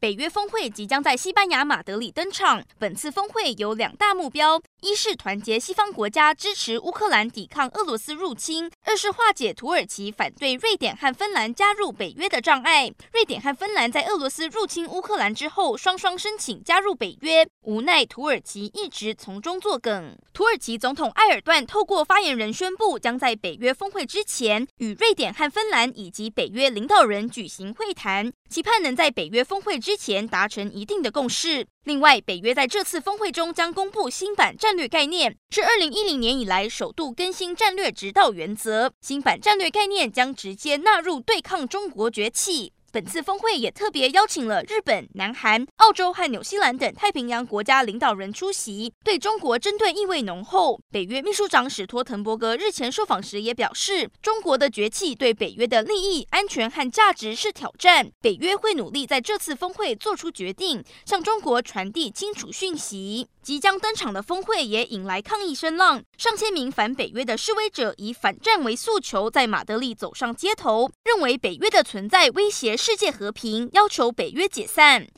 北约峰会即将在西班牙马德里登场。本次峰会有两大目标：一是团结西方国家支持乌克兰抵抗俄罗斯入侵；二是化解土耳其反对瑞典和芬兰加入北约的障碍。瑞典和芬兰在俄罗斯入侵乌克兰之后，双双申请加入北约，无奈土耳其一直从中作梗。土耳其总统埃尔段透过发言人宣布，将在北约峰会之前与瑞典和芬兰以及北约领导人举行会谈，期盼能在北约峰会之之前达成一定的共识。另外，北约在这次峰会中将公布新版战略概念，是二零一零年以来首度更新战略指导原则。新版战略概念将直接纳入对抗中国崛起。本次峰会也特别邀请了日本、南韩、澳洲和纽西兰等太平洋国家领导人出席，对中国针对意味浓厚。北约秘书长史托滕伯格日前受访时也表示，中国的崛起对北约的利益、安全和价值是挑战。北约会努力在这次峰会做出决定，向中国传递清楚讯息。即将登场的峰会也引来抗议声浪，上千名反北约的示威者以反战为诉求，在马德里走上街头，认为北约的存在威胁世界和平，要求北约解散。